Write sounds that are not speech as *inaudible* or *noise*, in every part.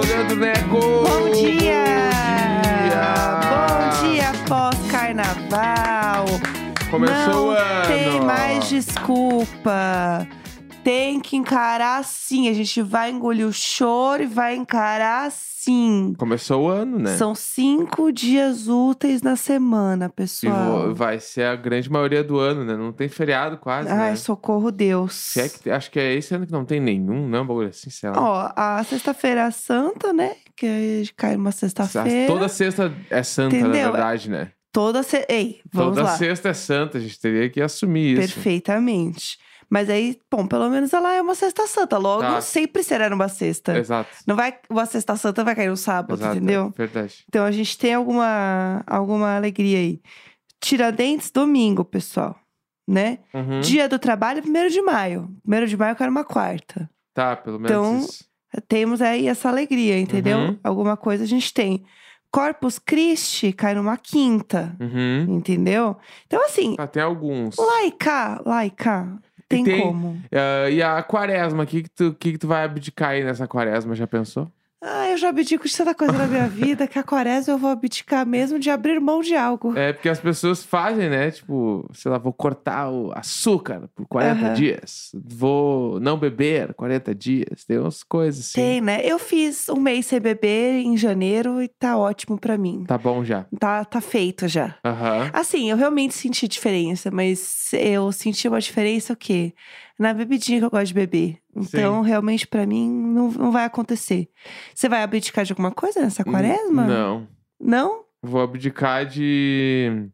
Leandro Neco. Bom dia! Bom dia! Dia pós-carnaval. Começou Não o ano. tem mais desculpa. Tem que encarar sim. A gente vai engolir o choro e vai encarar sim. Começou o ano, né? São cinco dias úteis na semana, E pessoal. vo- vai ser a grande maioria do ano, né? Não tem feriado quase, Ai, né? socorro Deus. Se é que, acho que é esse ano que não tem nenhum, não, bagulho assim, sei lá. Ó, a sexta-feira santa, né? Que cai uma sexta-feira. Toda sexta é santa, Entendeu? na verdade, né? Toda se... Ei, vamos Toda lá. sexta é santa, a gente teria que assumir isso. Perfeitamente. Mas aí, bom, pelo menos ela é uma sexta santa. Logo, Tá. sempre será numa sexta. Exato. Não vai. Uma sexta santa vai cair no sábado, Exato, entendeu? é verdade. Então a gente tem alguma, alguma alegria aí. Tiradentes, domingo, pessoal. Né? Uhum. Dia do trabalho, primeiro de maio. Primeiro de maio cai uma quarta. Tá, pelo menos Então, isso. Temos aí essa alegria, entendeu? Uhum. Alguma coisa a gente tem. Corpus Christi cai numa quinta, Uhum. entendeu? Então, assim, Ah, tem alguns. lá e cá, lá e cá, tem, tem- como. Ah, e a quaresma, o que, que, tu, que, que tu vai abdicar aí nessa quaresma? Já pensou? Ah, eu já abdico de tanta coisa na minha vida que a quaresma eu vou abdicar mesmo de abrir mão de algo. É porque as pessoas fazem, né? Tipo, sei lá, vou cortar o açúcar por 40 Aham. dias. Vou não beber 40 dias. Tem umas coisas assim. Tem, né? Eu fiz um mês sem beber em janeiro e tá ótimo pra mim. Tá bom já. Tá, tá feito já. Aham. Assim, eu realmente senti diferença, mas eu senti uma diferença o quê? Na bebidinha que eu gosto de beber. Então, realmente, pra mim, não, não vai acontecer. Você vai abdicar de alguma coisa nessa quaresma? Não. Não? Vou abdicar de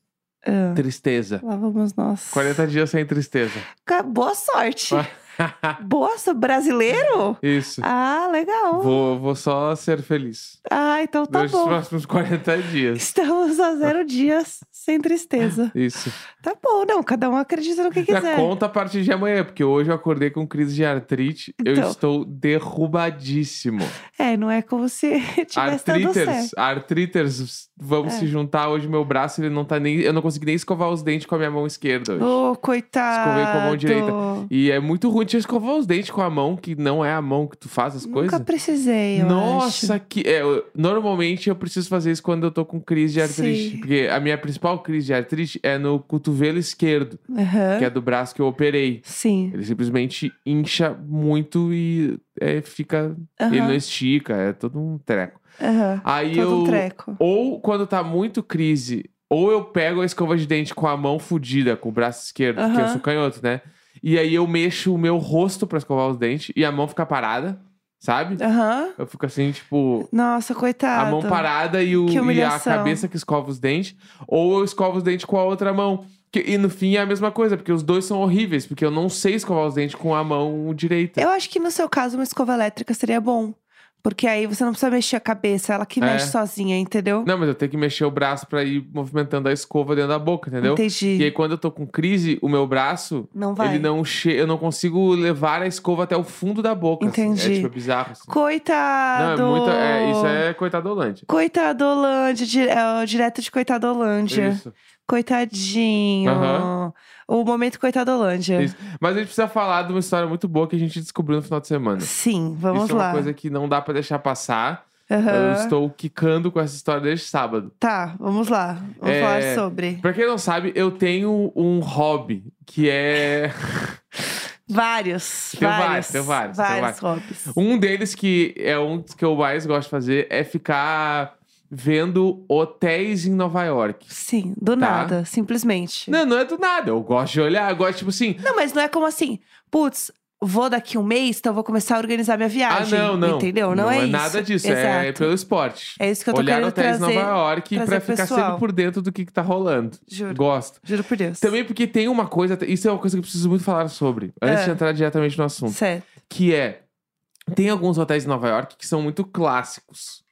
Ah, tristeza. lá vamos nós. 40 dias sem tristeza. Boa sorte. *laughs* Boa sorte. Brasileiro? Isso. Ah, legal. Vou, vou só ser feliz. Ah, então tá Durante os bom. próximos 40 dias. Estamos a zero *laughs* dias sem tristeza. Isso. Tá bom, não. Cada um acredita no que Já quiser. conta a partir de amanhã, porque hoje eu acordei com crise de artrite. Eu Então. estou derrubadíssimo. É, não é como se *laughs* tivesse dando certo. Artriters, artriters, vamos É. se juntar hoje. Meu braço, ele não tá nem. Eu não consegui nem escovar os dentes com a minha mão esquerda hoje. Ô, coitado. Escovei com a mão direita. E é muito ruim de escovar os dentes com a mão, que não é a mão que tu faz as Nunca coisas. precisei, eu Nossa, acho. que. é, eu- normalmente eu preciso fazer isso quando eu tô com crise de artrite. Sim. Porque a minha principal crise de artrite é no cotovelo esquerdo, Aham. que é do braço que eu operei. Sim. Ele simplesmente incha muito e é, fica. Ele Aham. não estica, é todo um treco. Aham. Aí Todo eu. um treco. Ou quando tá muito crise, ou eu pego a escova de dente com a mão fudida, com o braço esquerdo, porque eu sou canhoto, né? E aí eu mexo o meu rosto pra escovar os dentes e a mão fica parada, sabe? Aham. Eu fico assim, tipo, Nossa, coitado. a mão parada e, o, Que e a humilhação. cabeça que escova os dentes. Ou eu escovo os dentes com a outra mão. Que- e no fim é a mesma coisa, porque os dois são horríveis, porque eu não sei escovar os dentes com a mão direita. Eu acho que no seu caso uma escova elétrica seria bom. Porque aí você não precisa mexer a cabeça, ela que É. mexe sozinha, entendeu? Não, mas eu tenho que mexer o braço pra ir movimentando a escova dentro da boca, entendeu? Entendi. E aí, quando eu tô com crise, o meu braço, Não vai. ele não che... eu não consigo levar a escova até o fundo da boca. assim. Entendi. É tipo é bizarro. Assim. Não, Coitado! é muito. É, isso é coitadolante. Coitadolândia, di- é, direto de Coitadolândia. Isso, Coitadinho. Aham. O momento Coitadolândia. isso. Mas a gente precisa falar de uma história muito boa que a gente descobriu no final de semana. Sim, vamos isso é lá. uma coisa que não dá pra deixar passar. Aham. Eu estou quicando com essa história desde sábado. Tá, vamos lá. Vamos É, falar sobre. Pra quem não sabe, eu tenho um hobby que é. *laughs* Vários. Tem vários. vários, tem vários, tem Vários hobbies. Um deles que é um que eu mais gosto de fazer é ficar vendo hotéis em Nova York. Sim, do Tá. nada, simplesmente. Não, não é do nada. Eu gosto de olhar, eu gosto, tipo assim. Não, mas não é como assim, putz, vou daqui um mês, então vou começar a organizar minha Ah, viagem. não, não. Entendeu? Não, é, isso. nada disso. É Exato. pelo esporte. É isso que eu tô Olhar querendo hotéis em trazer. Nova York pra ficar pessoal. sempre por dentro do que, que tá rolando. Juro. Gosto. Juro por Deus. Também porque tem uma coisa, isso é uma coisa que eu preciso muito falar sobre, antes É. de entrar diretamente no assunto. Certo. Que é, tem alguns hotéis em Nova York que são muito clássicos,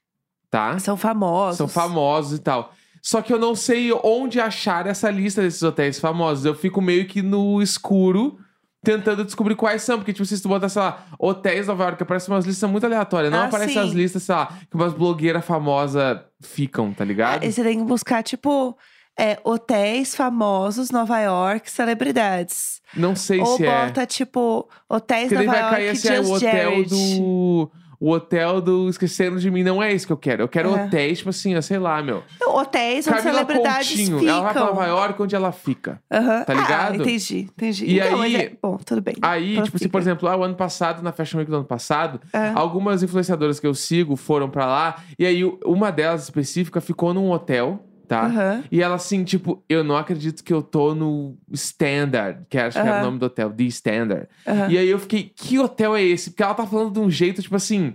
tá? São famosos. São famosos e tal. Só que eu não sei onde achar essa lista desses hotéis famosos. Eu fico meio que no escuro tentando descobrir quais são. Porque, tipo, se tu botar, sei lá, hotéis Nova York, aparece umas listas muito aleatórias. Não Ah, aparece sim. as listas, sei lá, que umas blogueiras famosas ficam, tá ligado? Aí você tem que buscar, tipo, é hotéis famosos, Nova York, celebridades. Não sei Ou se é. bota, tipo, hotéis Porque Nova vai cair York, assim, Just o hotel Jared. do. O hotel do Esquecendo de Mim não é esse que eu quero. Eu quero Aham. hotéis, tipo assim, sei lá, meu. Não, Hotéis onde Camila celebridades Coutinho, ficam. ela vai pra Nova York, onde ela fica. Tá ligado? Ah, entendi, entendi. E então, aí- é- bom, tudo bem. Aí, tipo assim, por exemplo, lá o ano passado, na Fashion Week do ano passado, É. algumas influenciadoras que eu sigo foram pra lá. E aí, uma delas específica ficou num hotel, tá? Aham. E ela assim, tipo, eu não acredito que eu tô no Standard, que acho que era o nome do hotel, The Standard. Aham. E aí eu fiquei, que hotel é esse? Porque ela tá falando de um jeito, tipo assim,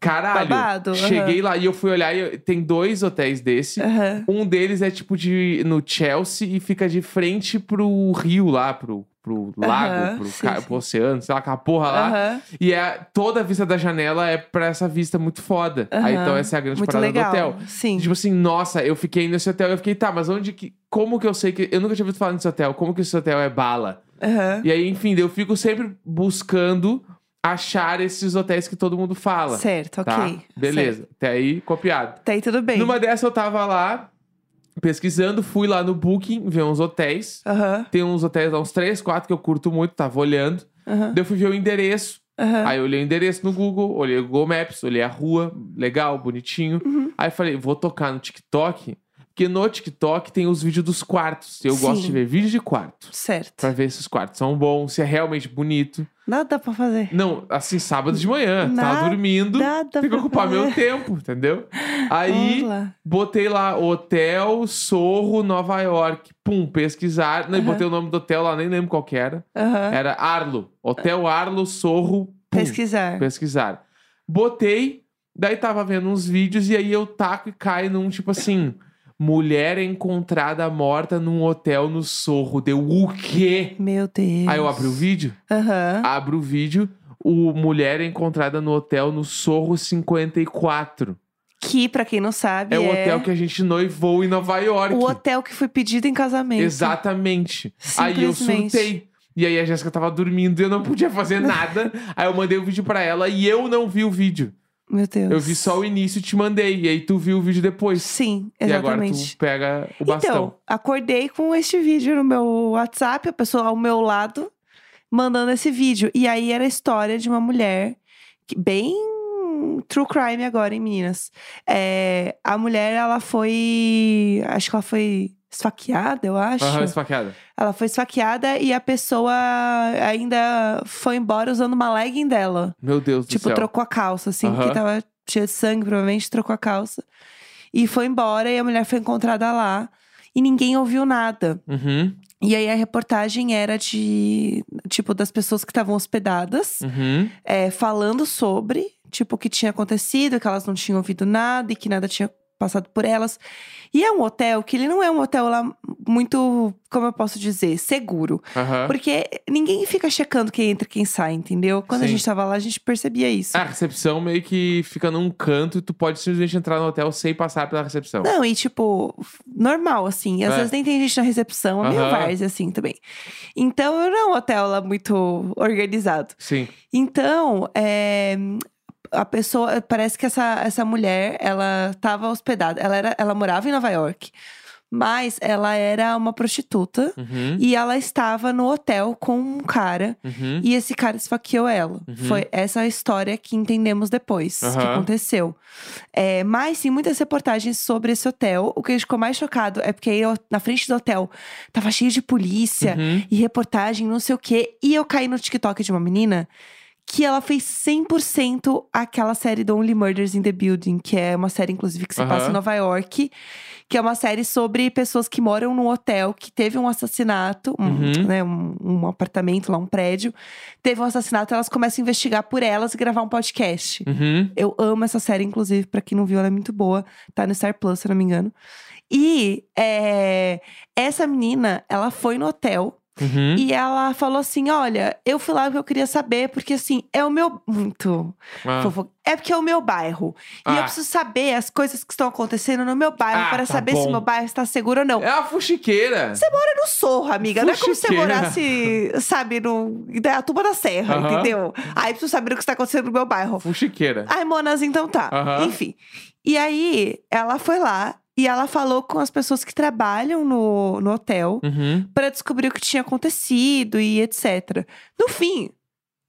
caralho. Babado. Cheguei lá e eu fui olhar e tem dois hotéis desse. Aham. Um deles é tipo de no Chelsea e fica de frente pro rio lá, pro, pro lago, Aham, pro, sim, ca- sim. pro oceano, sei lá, aquela porra lá. E é, toda a vista da janela é pra essa vista muito foda. Aí então essa é a grande Muito parada legal. do hotel. Sim. Tipo assim, nossa, eu fiquei nesse hotel. Eu fiquei, tá, mas onde que. Como que eu sei que. Eu nunca tinha ouvido falar nesse hotel. Como que esse hotel é bala? E aí, enfim, eu fico sempre buscando achar esses hotéis que todo mundo fala. Certo, ok. Tá? Beleza. Certo. Até aí, copiado. Tá aí tudo bem. Numa dessa eu tava lá pesquisando, fui lá no Booking ver uns hotéis. Tem uns hotéis lá, uns três, quatro que eu curto muito, tava olhando. Daí eu fui ver o endereço. Aham. Aí eu olhei o endereço no Google, olhei o Google Maps, olhei a rua, legal, bonitinho. Uhum. Aí falei, vou tocar no TikTok, porque no TikTok tem os vídeos dos quartos. Eu gosto Sim. de ver vídeo de quarto. Certo. Pra ver se os quartos são bons, se é realmente bonito. Nada pra fazer. Não, assim, sábado de manhã, Nada tava dormindo, Nada tem que ocupar fazer. meu tempo, entendeu? Aí lá. botei lá Hotel Sorro Nova York. Pum, pesquisar. Não, Aham. botei o nome do hotel lá, nem lembro qual que era. Aham. Era Arlo. Hotel Arlo Sorro. Pum, Pesquisar. pesquisar. Botei, daí tava vendo uns vídeos e aí eu taco e caio num tipo assim. Mulher encontrada morta num hotel no Sorro. Deu o quê? Meu Deus. Aí eu abri o vídeo, Aham. abro o vídeo, o mulher encontrada no hotel no Sorro 54. Que, pra quem não sabe, É é, o hotel que a gente noivou em Nova York. o hotel que foi pedido em casamento. Exatamente. Aí eu surtei. E aí a Jéssica tava dormindo e eu não podia fazer nada. *laughs* aí eu mandei o vídeo pra ela e eu não vi o vídeo. Meu Deus. Eu vi só o início e te mandei. E aí tu viu o vídeo depois. Sim, E agora exatamente. tu pega o bastão. Então, acordei com este vídeo no meu WhatsApp, a pessoa ao meu lado, mandando esse vídeo. E aí era a história de uma mulher, que- bem true crime agora, hein, meninas? É, a mulher, ela foi. Acho que ela foi esfaqueada, eu acho. Aham, esfaqueada. Ela foi esfaqueada e a pessoa ainda foi embora usando uma legging dela. Meu Deus Tipo, do céu. trocou a calça, assim, Aham. porque tava cheia de sangue, provavelmente trocou a calça. E foi embora e a mulher foi encontrada lá. E ninguém ouviu nada. Uhum, E aí a reportagem era de, tipo, das pessoas que estavam hospedadas, uhum. é, falando sobre, tipo, o que tinha acontecido, que elas não tinham ouvido nada e que nada tinha passado por elas. E é um hotel que ele não é um hotel lá muito, como eu posso dizer, seguro. Porque ninguém fica checando quem entra e quem sai, entendeu? Quando a Sim. gente tava lá, a gente percebia isso. A recepção meio que fica num canto e tu pode simplesmente entrar no hotel sem passar pela recepção. Não, e tipo, normal, assim. Às É. vezes nem tem gente na recepção, é meio várzea, assim, também. Então, não é um hotel lá muito organizado. Sim. Então, é, a pessoa, parece que essa, essa mulher, ela estava hospedada, ela, era, ela morava em Nova York, mas ela era uma prostituta Uhum, e ela estava no hotel com um cara. uhum. E esse cara esfaqueou ela. Uhum. Foi essa a história que entendemos depois que aconteceu. É, mas tem muitas reportagens sobre esse hotel. O que a gente ficou mais chocado é porque eu, na frente do hotel tava cheio de polícia Uhum. e reportagem, não sei o quê. E eu caí no TikTok de uma menina que ela fez 100% aquela série do Only Murders in the Building, que é uma série, inclusive, que se passa Aham. em Nova York. Que é uma série sobre pessoas que moram num hotel que teve um assassinato, um, Uhum. né, um, um apartamento lá, um prédio. Teve um assassinato, elas começam a investigar por elas e gravar um podcast. Uhum. Eu amo essa série, inclusive, pra quem não viu, ela é muito boa. Tá no Star Plus, se não me engano. E é, essa menina, ela foi no hotel Uhum. e ela falou assim: Olha, eu fui lá porque eu queria saber, porque assim, é o meu. Muito. Ah. É porque é o meu bairro. E Ah. eu preciso saber as coisas que estão acontecendo no meu bairro Ah, para tá saber se bom. meu bairro está seguro ou não. É a fuxiqueira. Você mora no Sorro, amiga. Não é como se você morasse, sabe, no Indaiatuba da Serra, Aham. entendeu? Aí preciso saber o que está acontecendo no meu bairro. Fuxiqueira. Ai, Monas, então tá. Aham. Enfim. E aí, ela foi lá E ela falou com as pessoas que trabalham no, no hotel Uhum. para descobrir o que tinha acontecido e etc. No fim,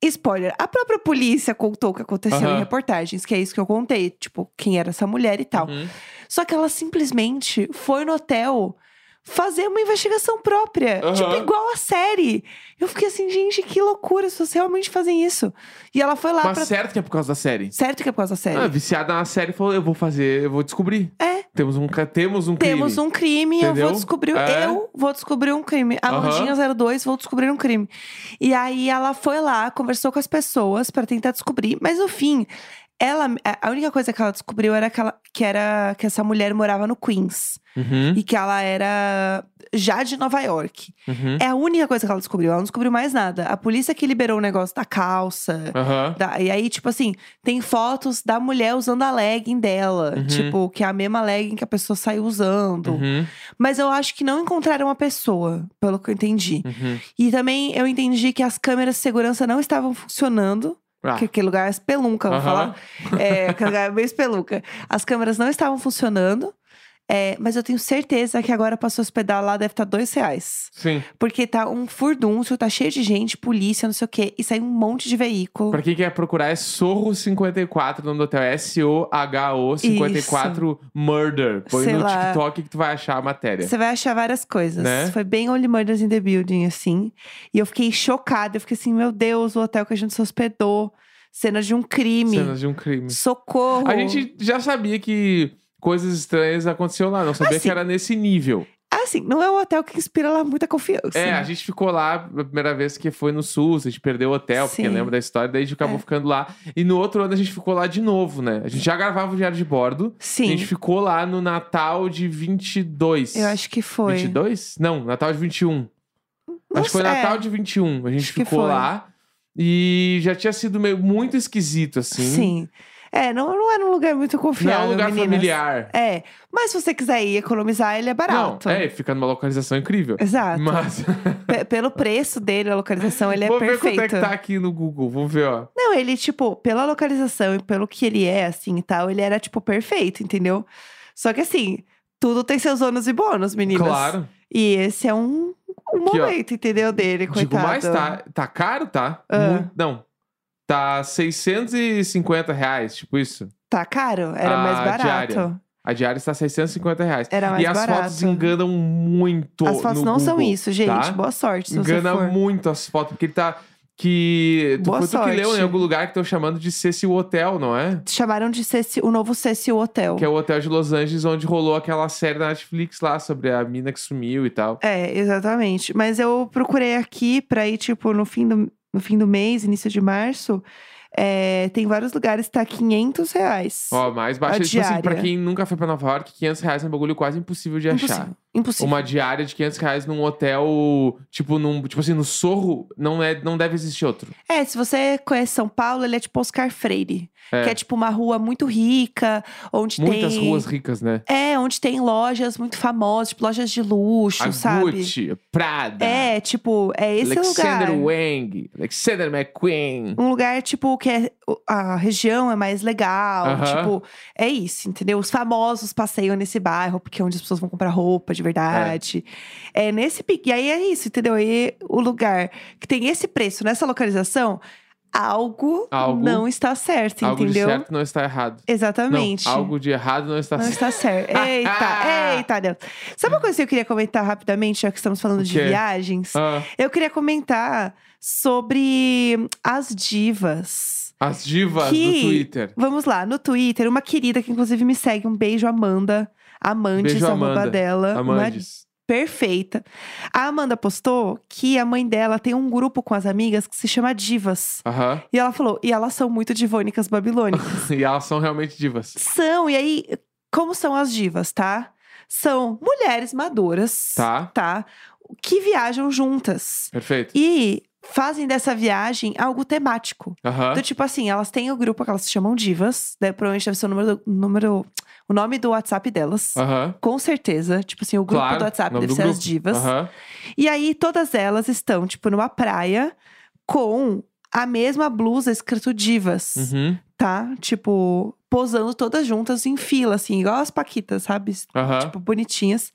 spoiler, a própria polícia contou o que aconteceu Aham. em reportagens, que é isso que eu contei, tipo, quem era essa mulher e tal. Uhum. Só que ela simplesmente foi no hotel fazer uma investigação própria, Aham. tipo igual a série. Eu fiquei assim, gente, que loucura, se vocês realmente fazem isso. E ela foi lá Mas pra certo que é por causa da série. Certo que é por causa da série. Ah, viciada na série falou: eu vou fazer, eu vou descobrir. É. Temos um, temos um Temos crime. um crime, eu Entendeu? vou descobrir. É. Eu vou descobrir um crime. Aham. Amandinha 02, vou descobrir um crime. E aí ela foi lá, conversou com as pessoas pra tentar descobrir, mas no fim, ela. A única coisa que ela descobriu era que, ela, que era que essa mulher morava no Queens. Uhum, E que ela era já de Nova York. uhum. É a única coisa que ela descobriu. Ela não descobriu mais nada. A polícia que liberou o negócio da calça. Aham. da- e aí, tipo assim, tem fotos da mulher usando a legging dela. Uhum. Tipo, que é a mesma legging que a pessoa saiu usando. Uhum, Mas eu acho que não encontraram a pessoa, pelo que eu entendi. uhum. E também eu entendi que as câmeras de segurança não estavam funcionando. Ah, Que aquele lugar é espelunca, vou Aham. falar. É, aquele lugar é meio espelunca. As câmeras não estavam funcionando. É, mas eu tenho certeza que agora pra se hospedar lá deve estar dois reais. Sim. Porque tá um furdúncio, tá cheio de gente, polícia, não sei o quê. E sai um monte de veículo. Pra quem quer procurar, é Sorro54, o nome do hotel é S-O-H-O 54 Murder. Põe Sei no lá. TikTok que tu vai achar a matéria. Você vai achar várias coisas. Né? Foi bem Only Murders in the Building, assim. E eu fiquei chocada. Eu fiquei assim, meu Deus, o hotel que a gente se hospedou. Cena de um crime. Cenas de um crime. Socorro. A gente já sabia que coisas estranhas aconteciam lá, não sabia Assim, que era nesse nível. Assim, não é um hotel que inspira lá muita confiança. É, a gente ficou lá a primeira vez que foi no SUS, a gente perdeu o hotel, porque Sim. lembra da história, daí a gente acabou É. ficando lá. E no outro ano a gente ficou lá de novo, né? A gente já gravava o Diário de Bordo. Sim. A gente ficou lá no Natal de 22. Eu acho que foi. 22? Não, Natal de 21. Não acho que foi sei, Natal é. de 21. A gente Acho ficou lá e já tinha sido meio muito esquisito, assim. Sim. É, não, não era um lugar muito Não confiável, é um lugar meninas. familiar. É, mas se você quiser ir economizar, ele é barato. Não, é, fica numa localização incrível. Exato. Mas. *laughs* Pelo preço dele, a localização, ele é Vou perfeito. ver quanto é que tá aqui no Google. Vamos ver, ó. Não, ele, tipo, pela localização e pelo que ele é, assim, e tal, ele era, tipo, perfeito, entendeu? Só que, assim, tudo tem seus ônus e bônus, meninas. Claro. E esse é um, um Aqui, ó. momento, entendeu, dele, coitado. Digo mais, tá, tá caro, tá? Ah. Muito- não. Tá 650 reais, tipo isso. Tá caro? Era A mais barato. diária. A diária está 650 reais. Era mais e as barato. fotos enganam muito. As fotos não são Google, isso, gente. tá? Boa sorte, se Engana você for. muito as fotos, porque ele tá. Que. Tu, Boa foi tu que leu sorte. em algum lugar que estão chamando de Cecil Hotel, não é? Chamaram de Ceci- o novo Cecil Hotel. Que é o hotel de Los Angeles onde rolou aquela série da Netflix lá sobre a mina que sumiu e tal. É, exatamente. Mas eu procurei aqui pra ir, tipo, no fim do, no fim do mês, início de março. é, tem vários lugares, tá 500 reais. Ó, mais baixo. A Tipo assim, pra diária. quem nunca foi pra Nova York, 500 reais é um bagulho quase impossível de achar. Impossível. Impossível. Uma diária de 500 reais num hotel, tipo, num, tipo assim, no Sorro, não, é, não deve existir outro. É, se você conhece São Paulo, ele é tipo Oscar Freire. É. Que é tipo uma rua muito rica, onde Muitas tem. ruas ricas, né? É, onde tem lojas muito famosas, tipo lojas de luxo, a sabe? Gucci, Prada, É, tipo, é esse Alexander lugar. Wang, Alexander McQueen. Um lugar, tipo, que é, a região é mais legal. Aham. Tipo, é isso, entendeu? Os famosos passeiam nesse bairro, porque é onde as pessoas vão comprar roupa de verdade. É, nesse pique. E aí é isso, entendeu? E o lugar que tem esse preço nessa localização, algo, Algo- não está certo, Algo de entendeu? certo não está errado. Exatamente. Não, algo de errado não está Não certo. está certo. *laughs* Eita, eita, Deus. Sabe uma coisa que eu queria comentar rapidamente, já que estamos falando de viagens? Ah, Eu queria comentar sobre as divas. as divas Que- do Twitter. Vamos lá, no Twitter, uma querida que inclusive me segue, um beijo, Amanda. Amantes, Beijo, Amanda. dela. uma Amandes. Perfeita. A Amanda postou que a mãe dela tem um grupo com as amigas que se chama Divas. Aham. E ela falou, e elas são muito divônicas babilônicas. *laughs* E elas são realmente divas. são, e aí, como são as divas, tá? São mulheres maduras, Tá? tá? Que viajam juntas. Perfeito. E fazem dessa viagem algo temático. Aham. Do tipo assim, elas têm o grupo que elas se chamam divas, né? Provavelmente deve ser o número, do- número o nome do WhatsApp delas. Com certeza. Tipo assim, o grupo Claro. do WhatsApp deve do ser as grupo. divas. Aham. E aí, todas elas estão, tipo, numa praia com a mesma blusa escrito divas, Uhum. tá? Tipo, posando todas juntas em fila, assim, igual as Paquitas, sabe? Tipo, bonitinhas.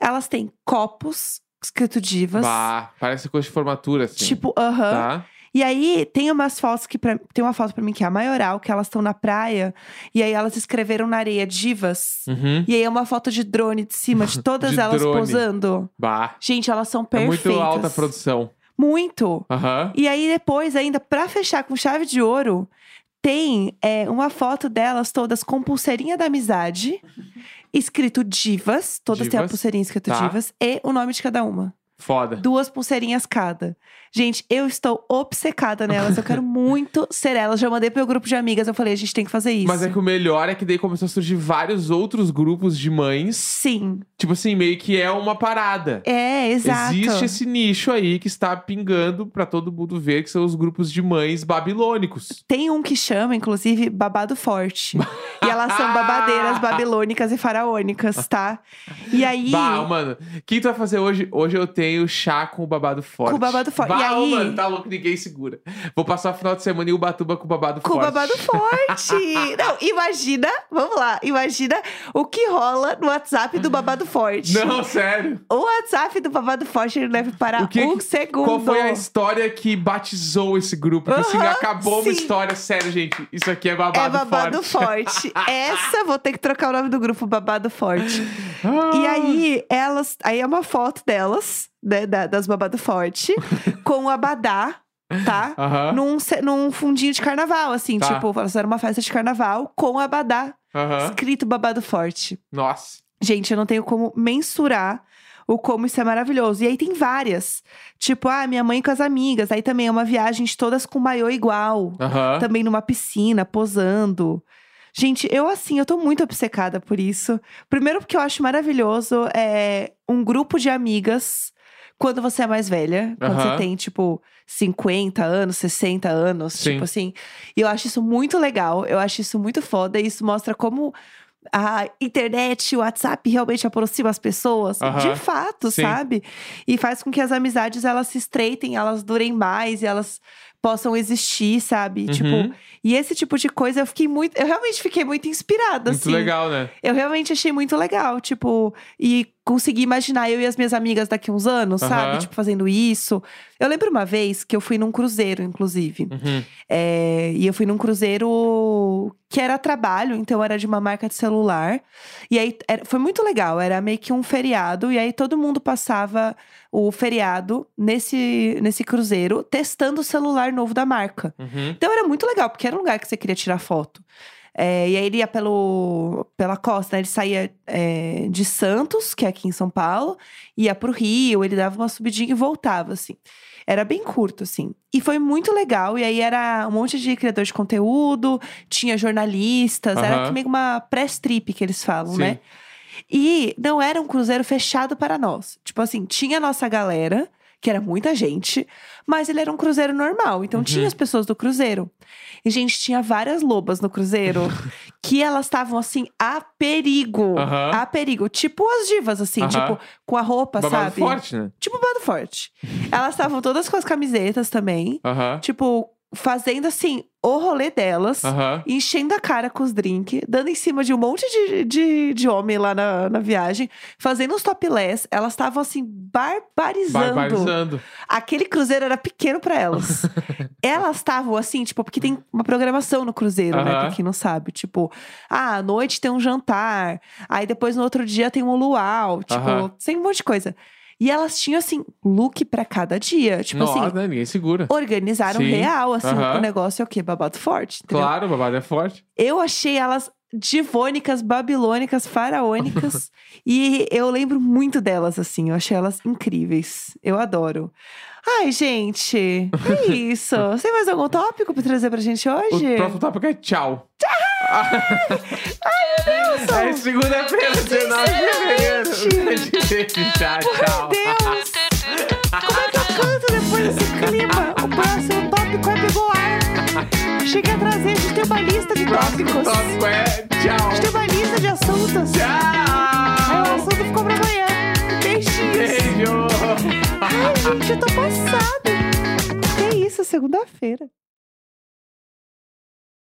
Elas têm copos escrito divas. Bah, parece coisa de formatura, assim. Tipo, aham. Tá? E aí, tem umas fotos que. Pra, tem uma foto pra mim que é a maioral, que elas estão na praia. E aí, elas escreveram na areia divas. Uhum. E aí, é uma foto de drone de cima, de *laughs* todas De elas drone. posando. Bah. Gente, elas são É perfeitas. muito alta produção. Muito. Aham. E aí, depois, ainda, pra fechar com chave de ouro, tem é, uma foto delas todas com pulseirinha da amizade, escrito divas. Todas têm a Divas. pulseirinha escrito Tá. divas. E o nome de cada uma. Foda. Duas pulseirinhas cada. Gente, eu estou obcecada nelas. Eu quero *laughs* muito ser elas. Já mandei pro meu grupo de amigas. Eu falei, a gente tem que fazer isso. Mas é que o melhor é que daí começou a surgir vários outros grupos de mães. Sim. Tipo assim, meio que é uma parada. É, exato. Existe esse nicho aí que está pingando pra todo mundo ver, que são os grupos de mães babilônicos. Tem um que chama, inclusive, Babado Forte. e elas são babadeiras *laughs* babilônicas e faraônicas, tá? E aí. Bah, mano, o que tu vai fazer hoje? Hoje eu tenho chá com o babado forte. Com o babado forte. Bah, E aí- mano, tá louco, ninguém segura. Vou passar o final de semana em Ubatuba com o babado Com forte. babado forte! *laughs* Não, imagina, vamos lá, imagina o que rola no WhatsApp do babado forte. Não, sério. O WhatsApp do babado forte ele deve parar O que- um segundo. Qual foi a história que batizou esse grupo? Tipo assim, acabou uma sim. história. Sério, gente, isso aqui é babado, É babado forte. forte. *laughs* Essa vou ter que trocar o nome do grupo Babado Forte. Ah. E aí, elas. Aí é uma foto delas, né, da- das Babado Forte, *laughs* com o abadá, tá? Aham, Num, num fundinho de carnaval, assim, Tá. tipo, elas fizeram uma festa de carnaval com o abadá, aham. escrito Babado Forte. Nossa. Gente, eu não tenho como mensurar o como isso é maravilhoso. E aí tem várias. Tipo, ah, minha mãe com as amigas. Aí também é uma viagem de todas com maiô igual. Aham. Também numa piscina, posando. Gente, eu assim, eu tô muito obcecada por isso. Primeiro porque eu acho maravilhoso é um grupo de amigas quando você é mais velha, quando Aham. você tem tipo 50 anos, 60 anos, Sim. tipo assim. E eu acho isso muito legal, eu acho isso muito foda e isso mostra como a internet, o WhatsApp realmente aproxima as pessoas, Aham. de fato, Sim. sabe? E faz com que as amizades elas se estreitem, elas durem mais e elas possam existir, sabe? Uhum. Tipo, e esse tipo de coisa eu fiquei muito, eu realmente fiquei muito inspirada Muito assim. legal, né? Eu realmente achei muito legal, tipo, e consegui imaginar eu e as minhas amigas daqui uns anos, Aham. sabe? Tipo, fazendo isso. Eu lembro uma vez que eu fui num cruzeiro, inclusive. Uhum. É, e eu fui num cruzeiro que era trabalho, então era de uma marca de celular. E aí era- foi muito legal, era meio que um feriado, e aí todo mundo passava o feriado nesse, nesse cruzeiro, testando o celular novo da marca. Uhum. Então era muito legal, porque era um lugar que você queria tirar foto. É, e aí ele ia pelo, pela costa, né? Ele saía é, de Santos, que é aqui em São Paulo, ia pro Rio, ele dava uma subidinha e voltava, assim. Era bem curto, assim. E foi muito legal. E aí era um monte de criador de conteúdo, tinha jornalistas, era Aham. meio uma press trip que eles falam, Sim. né? E não era um cruzeiro fechado para nós. Tipo assim, tinha a nossa galera, que era muita gente, mas ele era um cruzeiro normal. Então Uhum. tinha as pessoas do cruzeiro. E, gente, tinha várias lobas no cruzeiro *laughs* que elas estavam assim, a perigo. Aham. A perigo. Tipo as divas, assim, Aham. tipo, com a roupa, Babado sabe? forte, né? Tipo babado forte. elas estavam todas com as camisetas também. Tipo, fazendo assim, o rolê delas Aham. enchendo a cara com os drinks, dando em cima de um monte de, de, de homem lá na, na viagem, fazendo uns topless. Elas estavam assim, barbarizando. Barbarizando. Aquele cruzeiro era pequeno pra elas. *laughs* elas estavam assim, tipo, porque tem uma programação no cruzeiro, né? Aham. Pra quem não sabe. Tipo, ah, à noite tem um jantar. Aí depois no outro dia tem um luau. Tipo, Aham. tem um monte de coisa. E elas tinham, assim, look pra cada dia. Tipo Nossa, assim, né? ninguém segura. organizaram Sim. real, assim. O negócio é o quê? Babado forte. Entendeu? Claro, babado é forte. Eu achei elas divônicas, babilônicas, faraônicas. *laughs* e eu lembro muito delas, assim. Eu achei elas incríveis. Eu adoro. Ai, gente, é *laughs* isso. Tem mais algum tópico pra trazer pra gente hoje? O próximo tópico é tchau. Ai, É segunda-feira, 19 de fevereiro. *laughs* Tchau, tchau. Meu Deus! Como é que eu canto depois desse clima? O próximo tópico é bigoar. Cheguei a trazer, a gente tem uma lista de tópicos. tópico é tchau. A gente tem uma lista de assuntos. Aí o Tchau. assunto ficou pra amanhã. Beijinhos. Beijo. Ai, gente, eu tô passada. Que isso, segunda-feira.